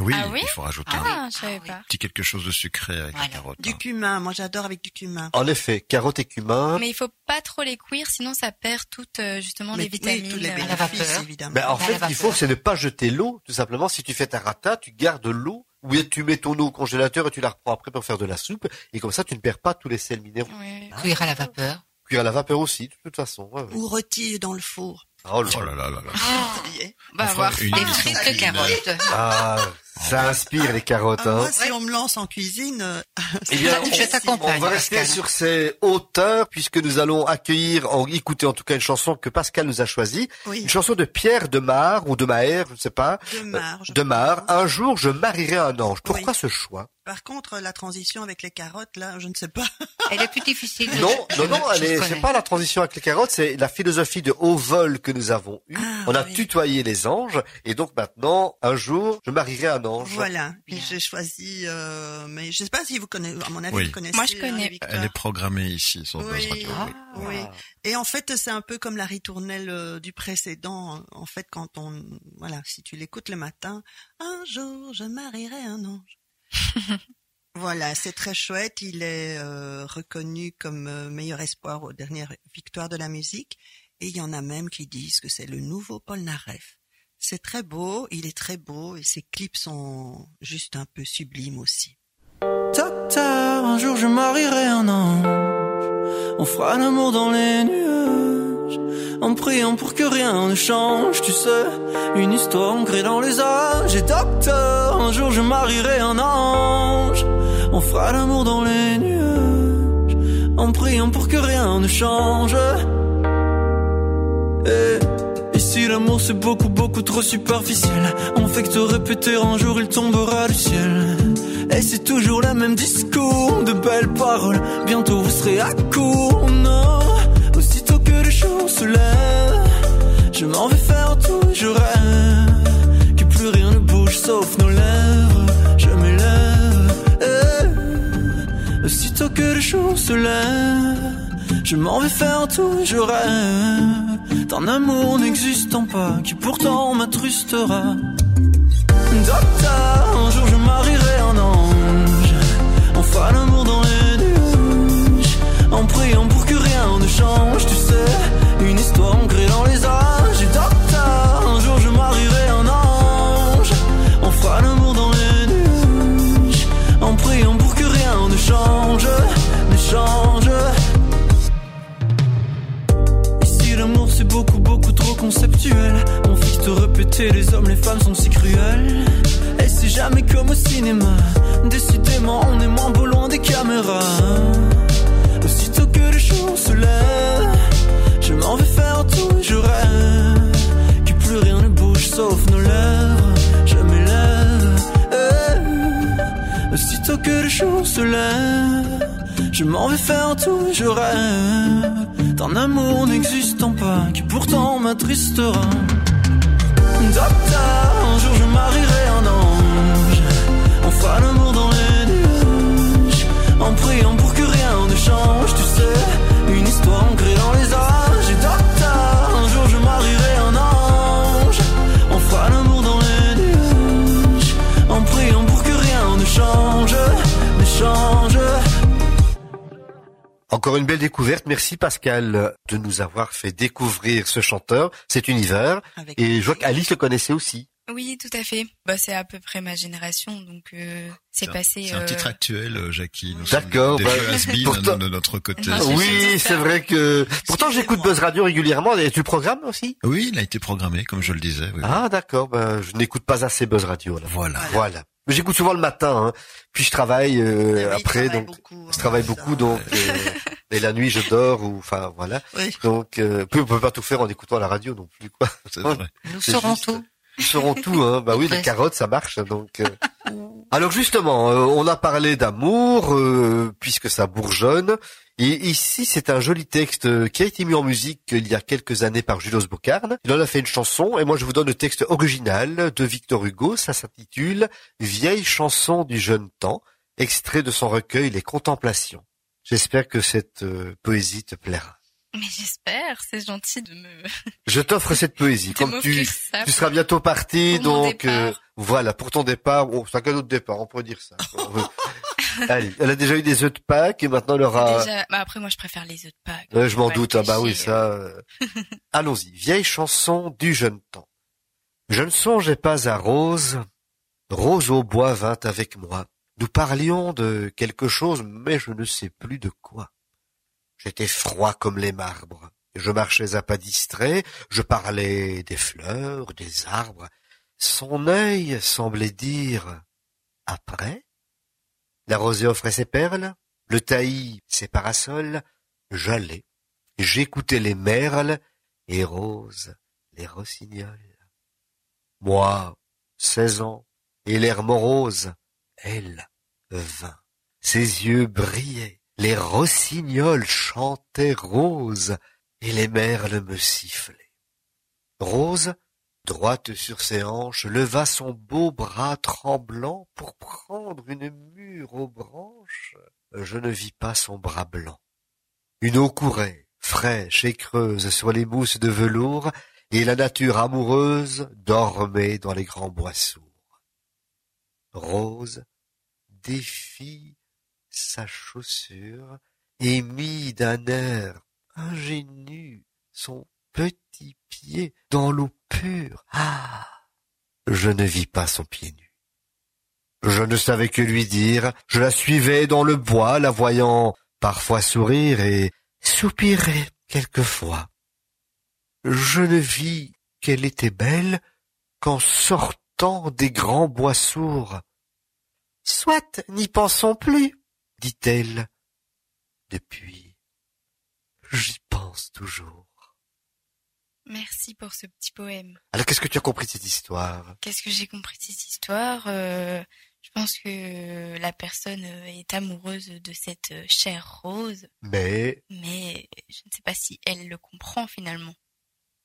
Oui, Ah oui il faut rajouter un Ah, oui. pas. petit quelque chose de sucré avec Voilà. la carotte. Du hein. cumin, moi j'adore avec du cumin. En effet, carotte et cumin. Mais il faut pas trop les cuire, sinon ça perd toutes euh, justement Mais les vitamines. oui, tous les euh, à la vapeur. évidemment. Ben, en fait, la ce qu'il faut, c'est ne pas jeter l'eau, tout simplement. Si tu fais ta rata, tu gardes l'eau, ou tu mets ton eau au congélateur et tu la reprends après pour faire de la soupe, et comme ça, tu ne perds pas tous les sels minéraux. oui. Cuire à la vapeur. Cuire à la vapeur aussi, de toute façon. ouais, ouais. Ou rôti dans le four. Oh là Oh là là là là. Va Enfin, avoir une faim. Des émission frites de culinaire. carottes. Ah, Ça inspire les carottes. Ah, Hein. moi, si on me lance en cuisine, euh, Eh bien, Je on- t'accompagne, On va rester Pascal. sur ces hauteurs puisque nous allons accueillir, en écouter en tout cas une chanson que Pascal nous a choisie, oui, une chanson de Pierre de Mar ou de Maher, je ne sais pas, de marge. de Mar. Un jour, je marierai un ange. Pourquoi Oui. ce choix? Par contre, la transition avec les carottes, là, je ne sais pas. Elle est plus difficile. Non, je- non, non, je elle est- c'est pas la transition avec les carottes, c'est la philosophie de haut vol que nous avons eue. Ah, On a oui. tutoyé les anges et donc maintenant, un jour, je marierai un Voilà. J'ai choisi, euh, mais je sais pas si vous connaissez, à mon avis, Oui. vous connaissez. Moi, je connais. hein, Victor. Elle est programmée ici sur Buzz Oui. Radio. Ah. oui. Oui. Et en fait, c'est un peu comme la ritournelle euh, du précédent. En fait, quand on, voilà, si tu l'écoutes le matin, un jour je marierai un ange. voilà, c'est très chouette. Il est euh, reconnu comme euh, meilleur espoir aux dernières victoires de la musique. Et il y en a même qui disent que c'est le nouveau Paul Naref. C'est très beau, il est très beau et ses clips sont juste un peu sublimes aussi. Docteur, un jour je marierai un ange. On fera l'amour dans les nuages. En priant pour que rien ne change, tu sais. Une histoire ancrée dans les âges. Et docteur, un jour je marierai un ange. On fera l'amour dans les nuages. En priant pour que rien ne change. Et ici l'amour c'est beaucoup beaucoup trop superficiel. On fait que te répéter un jour il tombera du ciel. Et c'est toujours le même discours, de belles paroles. Bientôt vous serez à court, non. Aussitôt que le jour se lève, je m'en vais faire tout, je rêve. Que plus rien ne bouge sauf nos lèvres. Je m'élève. eh. Aussitôt que le jour se lève, je m'en vais faire tout, je rêve. D'un amour n'existant pas, qui pourtant m'attrustera. Docteur, un jour je marierai un ange. On fera l'amour dans les nuages. En priant pour que rien ne change, tu sais. Une histoire ancrée dans les âges. Trop conceptuel On fait que te répéter les hommes les femmes sont si cruels. Et c'est jamais comme au cinéma. Décidément on est moins beau loin des caméras. Aussitôt que le jour se lève Je m'en vais faire tout je rêve Que plus rien ne bouge sauf nos lèvres. Je m'élève eh. Aussitôt que le jour se lève je m'en vais faire tout, je rêve d'un amour n'existant pas qui pourtant m'attristera. Docteur, un jour je marierai un ange. On fera l'amour dans les nuages. En priant pour que rien ne change, tu sais. Encore une belle découverte. Merci Pascal de nous avoir fait découvrir ce chanteur, cet univers. Avec Et je vois qu'Alice le connaissait aussi. Oui, tout à fait. Bah, c'est à peu près ma génération, donc euh, c'est passé. C'est un euh, titre actuel, euh, Jackie. D'accord, Des bah, pourtant- de notre côté. Ah, oui, c'est vrai que... Pourtant j'écoute. Buzz Radio régulièrement. Et tu le programmes aussi? Oui, il a été programmé, comme je le disais. oui, oui. Ah d'accord, ben, je n'écoute pas assez Buzz Radio. Là. Voilà. Voilà. J'écoute souvent le matin, hein. puis je travaille euh, oui, après, travaille donc beaucoup, je travaille ça. beaucoup, donc euh, et la nuit je dors ou enfin voilà. Oui. Donc euh, puis on peut pas tout faire en écoutant la radio non plus quoi. Nous saurons juste- tout. Ils sauront tout, hein. Bah oui, les carottes, ça marche, donc. euh. Alors justement, euh, on a parlé d'amour euh, puisque ça bourgeonne. Et ici, c'est un joli texte qui a été mis en musique il y a quelques années par Julos Bocarne. Il en a fait une chanson, et moi je vous donne le texte original de Victor Hugo. Ça s'intitule Vieille chanson du jeune temps, extrait de son recueil Les Contemplations. J'espère que cette poésie te plaira. Mais j'espère, c'est gentil de me, Je t'offre cette poésie, comme tu ça. tu seras bientôt parti, donc euh, voilà, pour ton départ, oh, c'est un cadeau de départ, on pourrait dire ça. Allez, elle a déjà eu des œufs de Pâques et maintenant elle aura... Déjà, bah après moi je préfère les œufs de Pâques. Ouais, je m'en doute, ah bah oui, ça... euh. Allons-y, vieille chanson du jeune temps. Je ne songeais pas à Rose, Rose au bois vint avec moi. Nous parlions de quelque chose, mais je ne sais plus de quoi. J'étais froid comme les marbres. Je marchais à pas distrait, je parlais des fleurs, des arbres. Son œil semblait dire après? La rosée offrait ses perles, le taillis ses parasols, j'allais, j'écoutais les merles et Rose les rossignols. Moi, seize ans, et l'air morose, elle, vingt. Ses yeux brillaient, les rossignols chantaient Rose, et les merles me sifflaient. Rose, droite sur ses hanches, leva son beau bras tremblant pour prendre une mûre aux branches. Je ne vis pas son bras blanc. Une eau courait, fraîche et creuse sur les mousses de velours, et la nature amoureuse dormait dans les grands bois sourds. Rose défit sa chaussure et mit d'un air ingénu son petit pied dans l'eau pure. Ah. Je ne vis pas son pied nu. Je ne savais que lui dire, je la suivais dans le bois, la voyant parfois sourire et soupirer quelquefois. Je ne vis qu'elle était belle qu'en sortant des grands bois sourds. Soit, n'y pensons plus, dit-elle. Depuis, j'y pense toujours. Merci pour ce petit poème. Alors, qu'est-ce que tu as compris de cette histoire? Qu'est-ce que j'ai compris de cette histoire? Euh, Je pense que la personne est amoureuse de cette chère rose, Mais, mais je ne sais pas si elle le comprend finalement.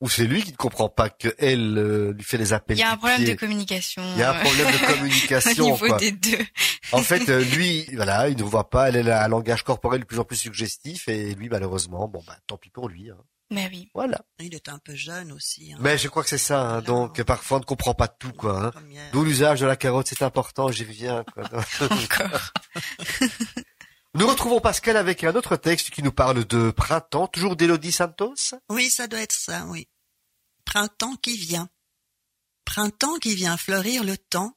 ou c'est lui qui ne comprend pas que elle euh, lui fait les appels Il y a un problème pied. de communication. Il y a un problème de au communication, niveau quoi. des deux. En fait, euh, lui, voilà, il ne voit pas, elle a un langage corporel de plus en plus suggestif, et lui, malheureusement, bon, bah, tant pis pour lui, hein. Mais oui. Voilà. Il est un peu jeune aussi. hein. Mais je crois que c'est ça, hein, Voilà. donc, parfois, on ne comprend pas tout, quoi, hein. D'où l'usage de la carotte, c'est important, j'y reviens, quoi. Encore. Nous retrouvons Pascal avec un autre texte qui nous parle de printemps, toujours d'Elodie Santos? Oui, ça doit être ça, oui. Printemps qui vient. Printemps qui vient fleurir le temps.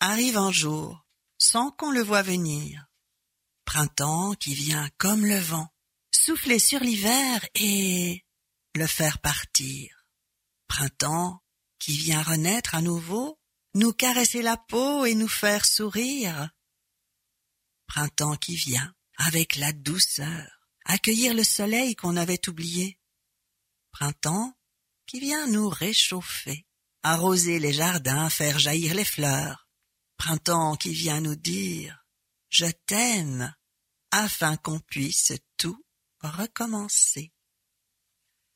Arrive un jour, sans qu'on le voie venir. Printemps qui vient comme le vent, souffler sur l'hiver et le faire partir. Printemps qui vient renaître à nouveau, nous caresser la peau et nous faire sourire. Printemps qui vient, avec la douceur, accueillir le soleil qu'on avait oublié. Printemps qui vient nous réchauffer, arroser les jardins, faire jaillir les fleurs. Printemps qui vient nous dire je t'aime, afin qu'on puisse tout recommencer.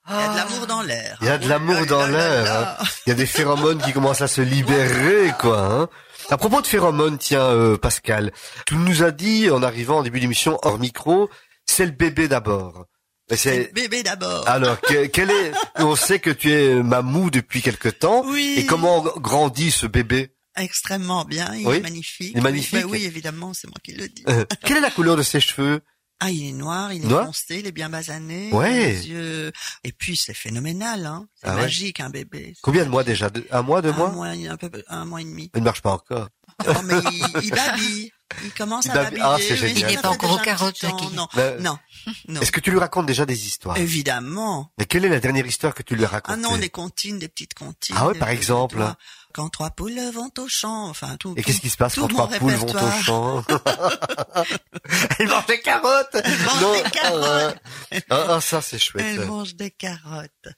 Il y a de l'amour dans l'air. Il y a de Oh l'amour dans là l'air. Il y a des phéromones qui commencent à se libérer, quoi. Hein. À propos de phéromones, tiens, euh, Pascal, tu nous as dit en arrivant en début d'émission hors micro, c'est le bébé d'abord. C'est bébé d'abord. alors que- quel est On sait que tu es mamou depuis quelque temps. Oui. Et comment grandit ce bébé? Extrêmement bien, il Oui. est magnifique. Il est magnifique. Ben oui, évidemment, c'est moi qui le dis. Euh, Quelle est la couleur de ses cheveux? Ah, il est noir, il est Noir? foncé, il est bien basané. Ouais. les yeux- Et puis, c'est phénoménal, hein. C'est Ah ouais. magique, un bébé. Combien de mois déjà? Un mois, deux un mois? mois, un peu, un mois et demi. Il ne marche pas encore. Oh, mais il, il babille. Il commence Il à babille. babiller. Ah, c'est mais génial. ça Il n'est pas encore au temps. Jackie. Non, Mais- non, non. Est-ce que tu lui racontes déjà des histoires? Évidemment. Et quelle est la dernière histoire que tu lui as Ah non, des comptines, des petites comptines. Ah ouais, des- par exemple. Quand trois poules vont au champ, enfin tout. Et qu'est-ce qui se passe quand trois poules vont au champ Elle mange des carottes mange Non, des carottes. ah, ah, ah, ça c'est chouette. Elle mange des carottes.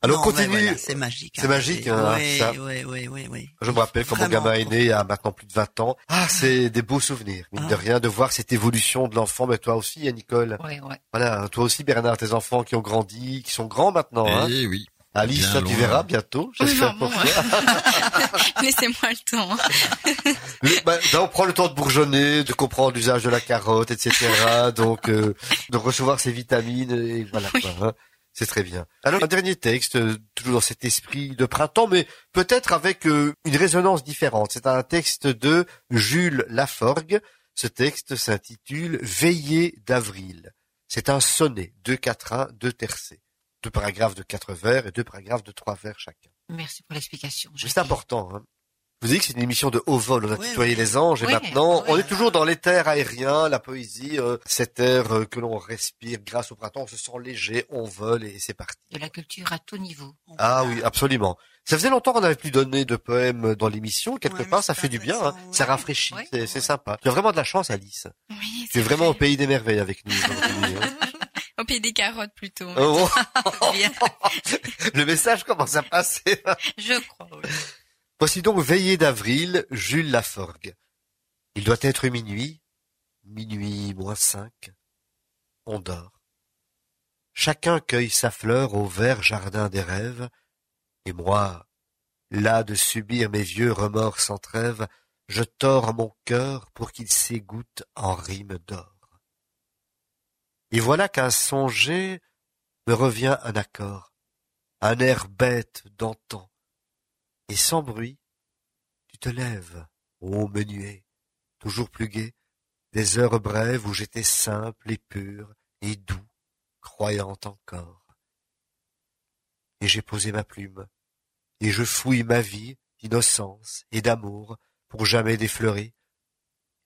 Alors Non, continue. voilà, c'est magique. C'est magique, hein, oui, ça. oui, oui, oui, oui. Je me rappelle quand mon gamin est né il y a maintenant plus de 20 ans. Ah, c'est des beaux souvenirs, mine de Ah. rien, de voir cette évolution de l'enfant. Mais toi aussi, hein, Nicole. Ouais, ouais. Voilà, toi aussi, Bernard, tes enfants qui ont grandi, qui sont grands maintenant. Hein. Eh oui. Alice, toi, tu verras bientôt. J'espère pour toi. Laissez-moi le temps. Le- bah, on prend le temps de bourgeonner, de comprendre l'usage de la carotte, etc. Donc, euh, de recevoir ses vitamines, et voilà. Oui. hein. C'est très bien. Alors, un dernier texte, euh, toujours dans cet esprit de printemps, mais peut-être avec euh, une résonance différente. C'est un texte de Jules Laforgue. Ce texte s'intitule Veillée d'avril. C'est un sonnet, deux quatrains, deux tercets. Deux paragraphes de quatre vers et deux paragraphes de trois vers chacun. Merci pour l'explication. C'est important. Hein. Vous dites que c'est une émission de haut vol. On a Oui, tutoyé oui. les anges et maintenant, oui, on est toujours dans l'éther aérien, la poésie, euh, cet air euh, que l'on respire grâce au printemps. On se sent léger, on vole et c'est parti. De la culture à tout niveau. Ah oui, absolument. Ça faisait longtemps qu'on n'avait plus donné de poèmes dans l'émission. Quelque Ouais, part, ça fait du bien. hein. Ça rafraîchit. Ouais. C'est, c'est sympa. Tu as vraiment de la chance, Alice. Oui, Tu es c'est vraiment au pays des merveilles avec nous. Au pays des carottes plutôt. Oh, Bien, le message commence à passer. je crois. oui. Voici donc Veillée d'avril, Jules Laforgue. Il doit être minuit, minuit moins cinq. On dort. Chacun cueille sa fleur au vert jardin des rêves, et moi, là de subir mes vieux remords sans trêve, je tords mon cœur pour qu'il s'égoutte en rimes d'or. Et voilà qu'un songer me revient un accord, un air bête d'antan, et sans bruit, tu te lèves, ô menuet, toujours plus gai, des heures brèves où j'étais simple et pur et doux, croyant encore. Et j'ai posé ma plume, et je fouille ma vie d'innocence et d'amour pour jamais défleurer,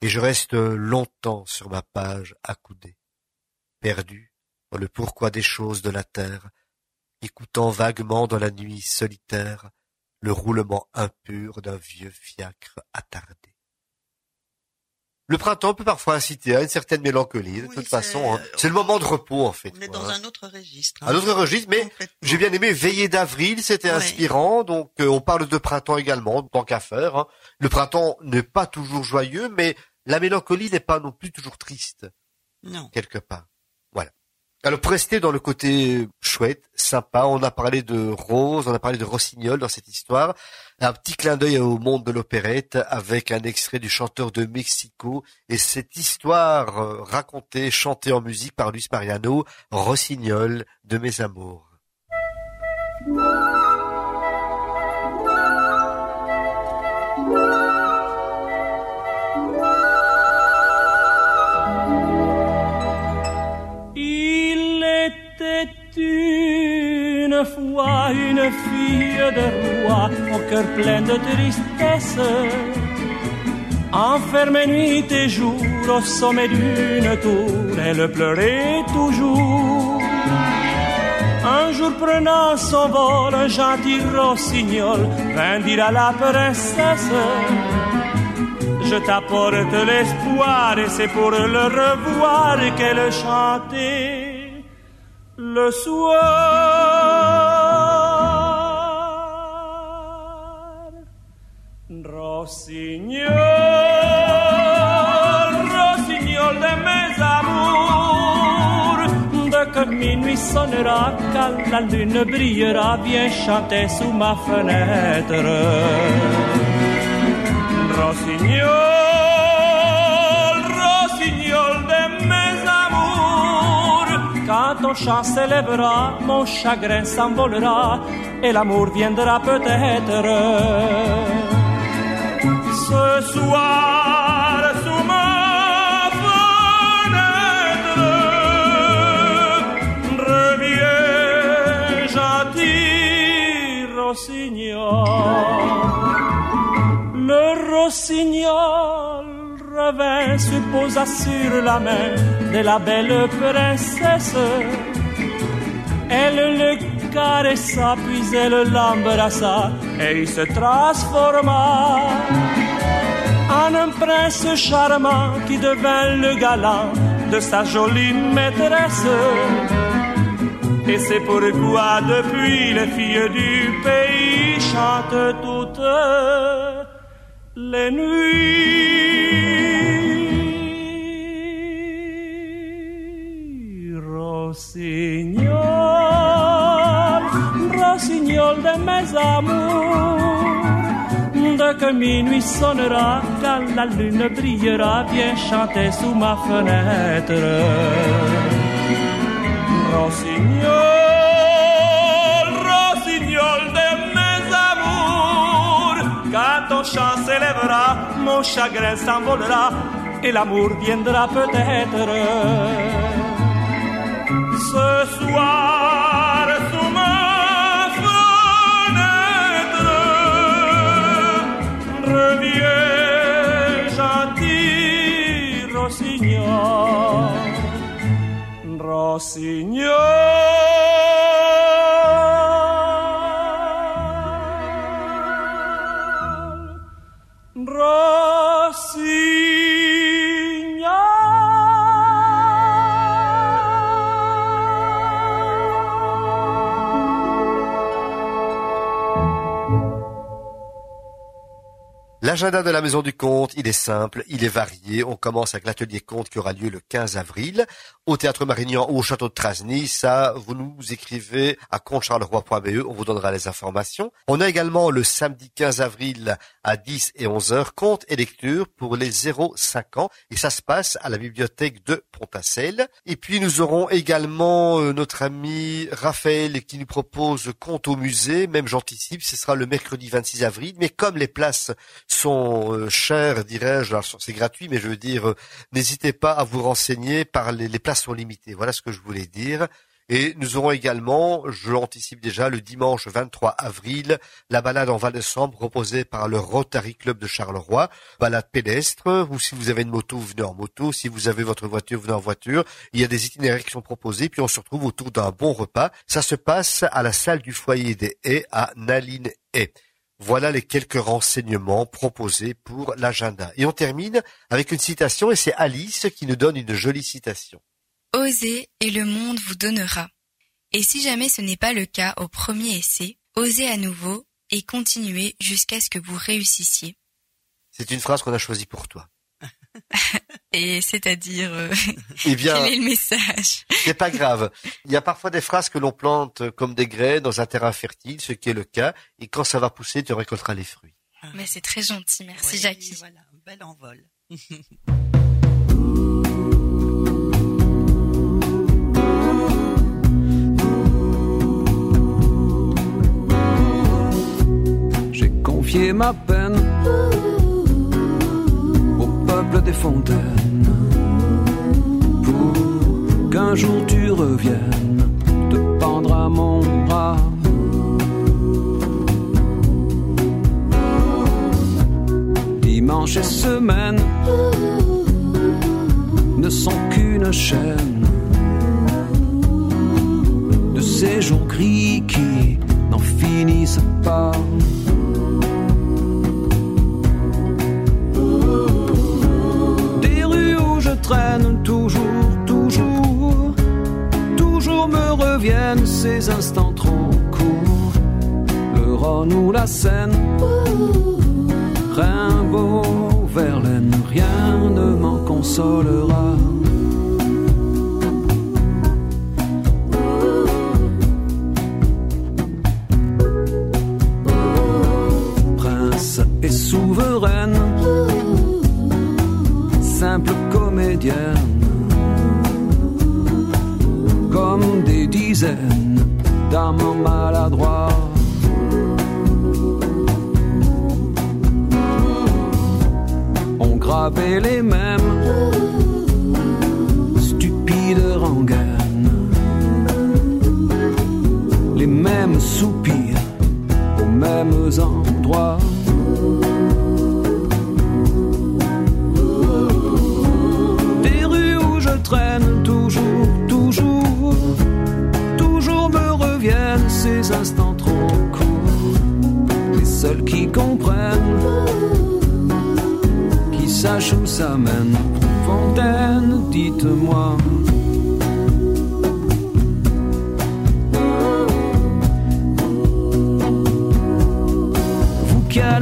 et je reste longtemps sur ma page accoudée, perdu dans le pourquoi des choses de la terre, écoutant vaguement dans la nuit solitaire le roulement impur d'un vieux fiacre attardé. Le printemps peut parfois inciter à une certaine mélancolie, de Oui, toute façon. hein. C'est le moment de repos, en fait. On est dans hein. un autre registre. Un autre registre, mais j'ai bien aimé Veillée d'avril, c'était Ouais. inspirant. Donc euh, on parle de printemps également, tant qu'à faire. hein. Le printemps n'est pas toujours joyeux, mais la mélancolie n'est pas non plus toujours triste, Non. quelque part. Alors pour rester dans le côté chouette, sympa, on a parlé de Rose, on a parlé de Rossignol dans cette histoire. Un petit clin d'œil au monde de l'opérette avec un extrait du chanteur de Mexico et cette histoire euh, racontée, chantée en musique par Luis Mariano, Rossignol de mes amours. Fois une fille de roi au cœur plein de tristesse, enfermée nuit et jour au sommet d'une tour, elle pleurait toujours. Un jour prenant son vol, un gentil rossignol vint dire à la princesse je t'apporte l'espoir et c'est pour le revoir qu'elle chantait le soir. Sonnera, quand la lune brillera, viens chanter sous ma fenêtre. Rossignol, rossignol de mes amours, quand ton chant s'élèvera, mon chagrin s'envolera et l'amour viendra peut-être. Ce soir, rossignol revint, se posa sur la main de la belle princesse. Elle le caressa, puis elle l'embrassa, et il se transforma en un prince charmant qui devint le galant de sa jolie maîtresse. Et c'est pourquoi depuis les filles du pays chantent toutes les nuits. Rossignol, rossignol de mes amours, dès que minuit sonnera, quand la lune brillera, viens chanter sous ma fenêtre. Rossignol, ton chant s'élèvera, mon chagrin s'envolera et l'amour viendra peut-être. Ce soir, sous ma fenêtre, reviens gentil rossignol. Rossignol. L'agenda de la Maison du Conte, il est simple, il est varié. On commence avec l'atelier Conte qui aura lieu le 15 avril au Théâtre Marignan ou au Château de Trasny. Ça, vous nous écrivez à comptecharleroi.be, on vous donnera les informations. On a également le samedi 15 avril à 10 et 11 heures, conte et lecture pour les 0-5 ans. Et ça se passe à la bibliothèque de Pontacelle. Et puis nous aurons également euh, notre ami Raphaël qui nous propose conte au musée. Même j'anticipe, ce sera le mercredi 26 avril. Mais comme les places euh, chères, dirais-je, c'est gratuit, mais je veux dire, euh, n'hésitez pas à vous renseigner par les, les places sont limitées. Voilà ce que je voulais dire. Et nous aurons également, je l'anticipe déjà, le dimanche 23 avril, la balade en Val de Sambre proposée par le Rotary Club de Charleroi. Balade pédestre, ou si vous avez une moto, vous venez en moto. Si vous avez votre voiture, vous venez en voiture. Il y a des itinéraires qui sont proposés, puis on se retrouve autour d'un bon repas. Ça se passe à la salle du foyer des haies à Naline Haies. Voilà les quelques renseignements proposés pour l'agenda. Et on termine avec une citation, et c'est Alice qui nous donne une jolie citation. Osez et le monde vous donnera. Et si jamais ce n'est pas le cas au premier essai, osez à nouveau et continuez jusqu'à ce que vous réussissiez. C'est une phrase qu'on a choisie pour toi. Et c'est-à-dire, euh, Eh bien, quel est le message? C'est pas grave. Il y a parfois des phrases que l'on plante comme des graines dans un terrain fertile, ce qui est le cas, et quand ça va pousser, tu récolteras les fruits. Mais c'est très gentil, merci Oui, Jackie. Voilà, un bel envol. J'ai confié ma peine des fontaines pour qu'un jour tu reviennes te pendre à mon bras. Dimanche et semaine ne sont qu'une chaîne de ces jours gris qui n'en finissent pas. Toujours, toujours, toujours me reviennent ces instants trop courts. Le Rhône ou la Seine, Rimbaud, Verlaine, rien ne m'en consolera.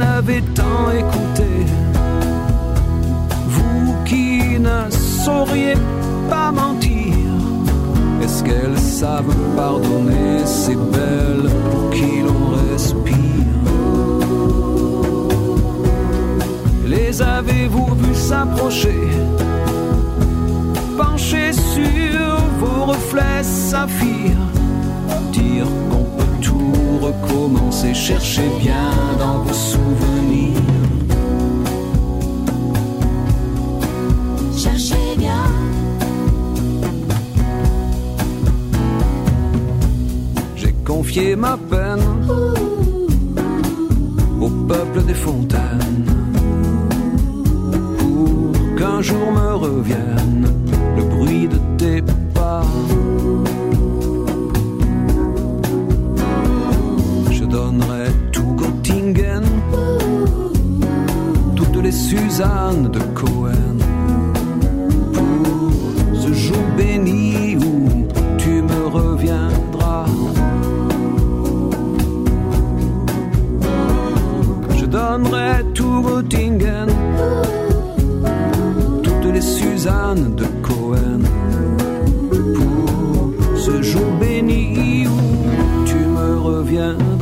Vous qui en avez tant écouté, vous qui ne sauriez pas mentir, est-ce qu'elles savent pardonner ces belles pour qui l'on respire? Les avez-vous vus s'approcher Pencher sur vos reflets saphir Dire qu'on peut tout recommencer Cherchez bien dans vos souvenirs. Cherchez bien, J'ai confié ma peine Au peuple des fontaines Pour qu'un jour me revienne Le bruit de tes Suzanne de Cohen pour ce jour béni où tu me reviendras. Je donnerai tout Rottingen, toutes les Suzanne de Cohen pour ce jour béni où tu me reviendras.